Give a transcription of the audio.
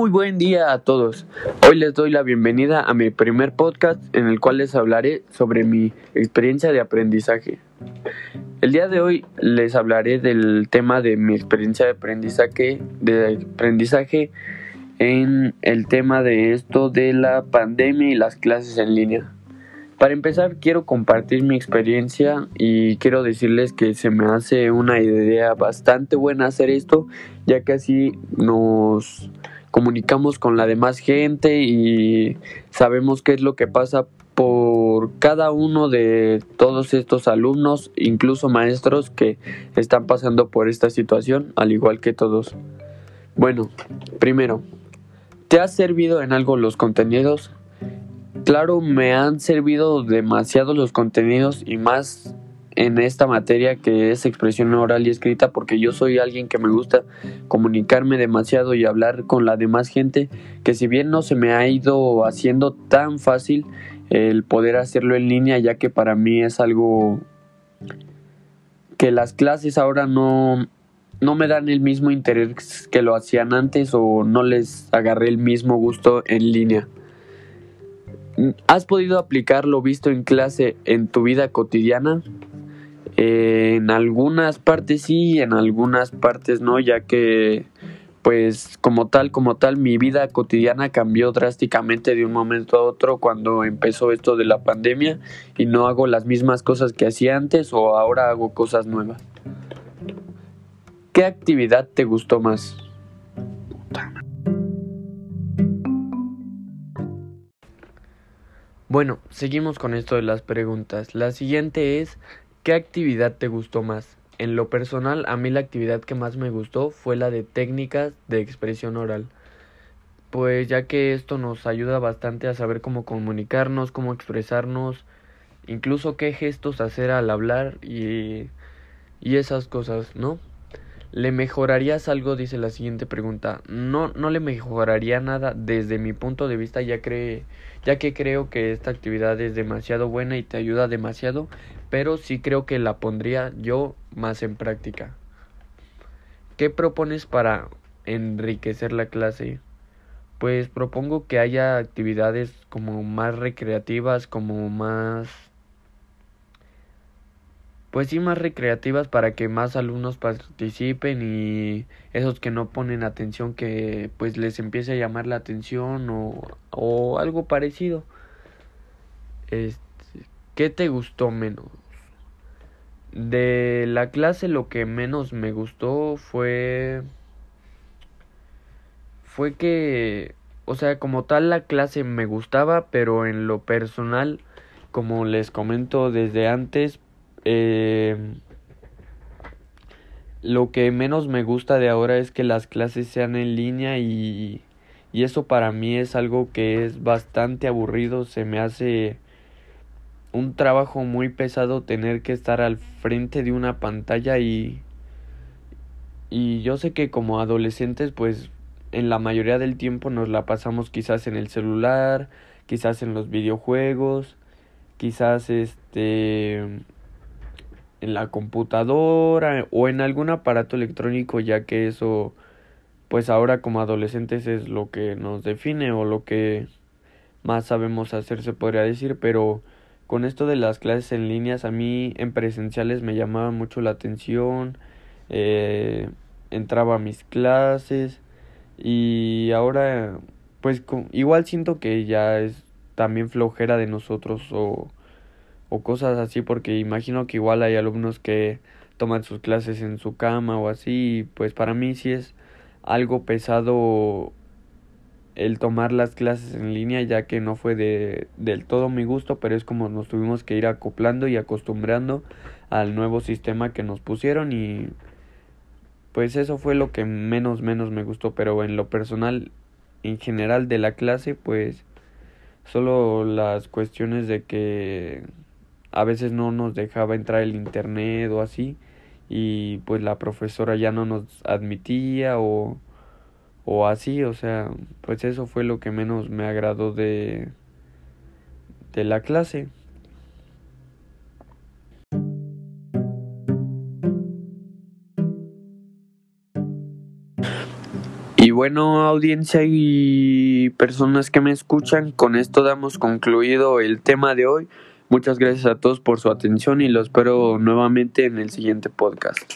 Muy buen día a todos. Hoy les doy la bienvenida a mi primer podcast en el cual les hablaré sobre mi experiencia de aprendizaje. El día de hoy les hablaré del tema de mi experiencia de aprendizaje, de aprendizaje en el tema de esto de la pandemia y las clases en línea. Para empezar quiero compartir mi experiencia y quiero decirles que se me hace una idea bastante buena hacer esto ya que así nos comunicamos con la demás gente y sabemos qué es lo que pasa por cada uno de todos estos alumnos, incluso maestros que están pasando por esta situación, al igual que todos. Bueno, primero, ¿te ha servido en algo los contenidos? Claro, me han servido demasiado los contenidos y más en esta materia que es expresión oral y escrita porque yo soy alguien que me gusta comunicarme demasiado y hablar con la demás gente que si bien no se me ha ido haciendo tan fácil el poder hacerlo en línea ya que para mí es algo que las clases ahora no no me dan el mismo interés que lo hacían antes o no les agarré el mismo gusto en línea. ¿Has podido aplicar lo visto en clase en tu vida cotidiana? En algunas partes sí, en algunas partes no, ya que pues como tal, como tal, mi vida cotidiana cambió drásticamente de un momento a otro cuando empezó esto de la pandemia y no hago las mismas cosas que hacía antes o ahora hago cosas nuevas. ¿Qué actividad te gustó más? Bueno, seguimos con esto de las preguntas. La siguiente es, ¿Qué actividad te gustó más? En lo personal, a mí la actividad que más me gustó fue la de técnicas de expresión oral. Pues ya que esto nos ayuda bastante a saber cómo comunicarnos, cómo expresarnos, incluso qué gestos hacer al hablar y, y esas cosas, ¿no? ¿Le mejorarías algo? Dice la siguiente pregunta. No, no le mejoraría nada desde mi punto de vista, ya, ya que creo que esta actividad es demasiado buena y te ayuda demasiado, pero sí creo que la pondría yo más en práctica. ¿Qué propones para enriquecer la clase? Pues propongo que haya actividades como más recreativas, como más pues sí más recreativas para que más alumnos participen y esos que no ponen atención que pues les empiece a llamar la atención o, o algo parecido. Este, ¿Qué te gustó menos? De la clase lo que menos me gustó fue fue que o sea, como tal la clase me gustaba, pero en lo personal, como les comento desde antes, eh, lo que menos me gusta de ahora es que las clases sean en línea y, y eso para mí es algo que es bastante aburrido, se me hace un trabajo muy pesado tener que estar al frente de una pantalla y y yo sé que como adolescentes pues en la mayoría del tiempo nos la pasamos quizás en el celular, quizás en los videojuegos, quizás este en la computadora o en algún aparato electrónico ya que eso pues ahora como adolescentes es lo que nos define o lo que más sabemos hacer se podría decir. Pero con esto de las clases en líneas a mí en presenciales me llamaba mucho la atención eh, entraba a mis clases y ahora pues igual siento que ya es también flojera de nosotros o o cosas así porque imagino que igual hay alumnos que toman sus clases en su cama o así pues para mí sí es algo pesado el tomar las clases en línea ya que no fue de, del todo mi gusto pero es como nos tuvimos que ir acoplando y acostumbrando al nuevo sistema que nos pusieron y pues eso fue lo que menos menos me gustó pero en lo personal en general de la clase pues solo las cuestiones de que a veces no nos dejaba entrar el internet o así y pues la profesora ya no nos admitía o o así, o sea, pues eso fue lo que menos me agradó de de la clase. Y bueno, audiencia y personas que me escuchan, con esto damos concluido el tema de hoy. Muchas gracias a todos por su atención y lo espero nuevamente en el siguiente podcast.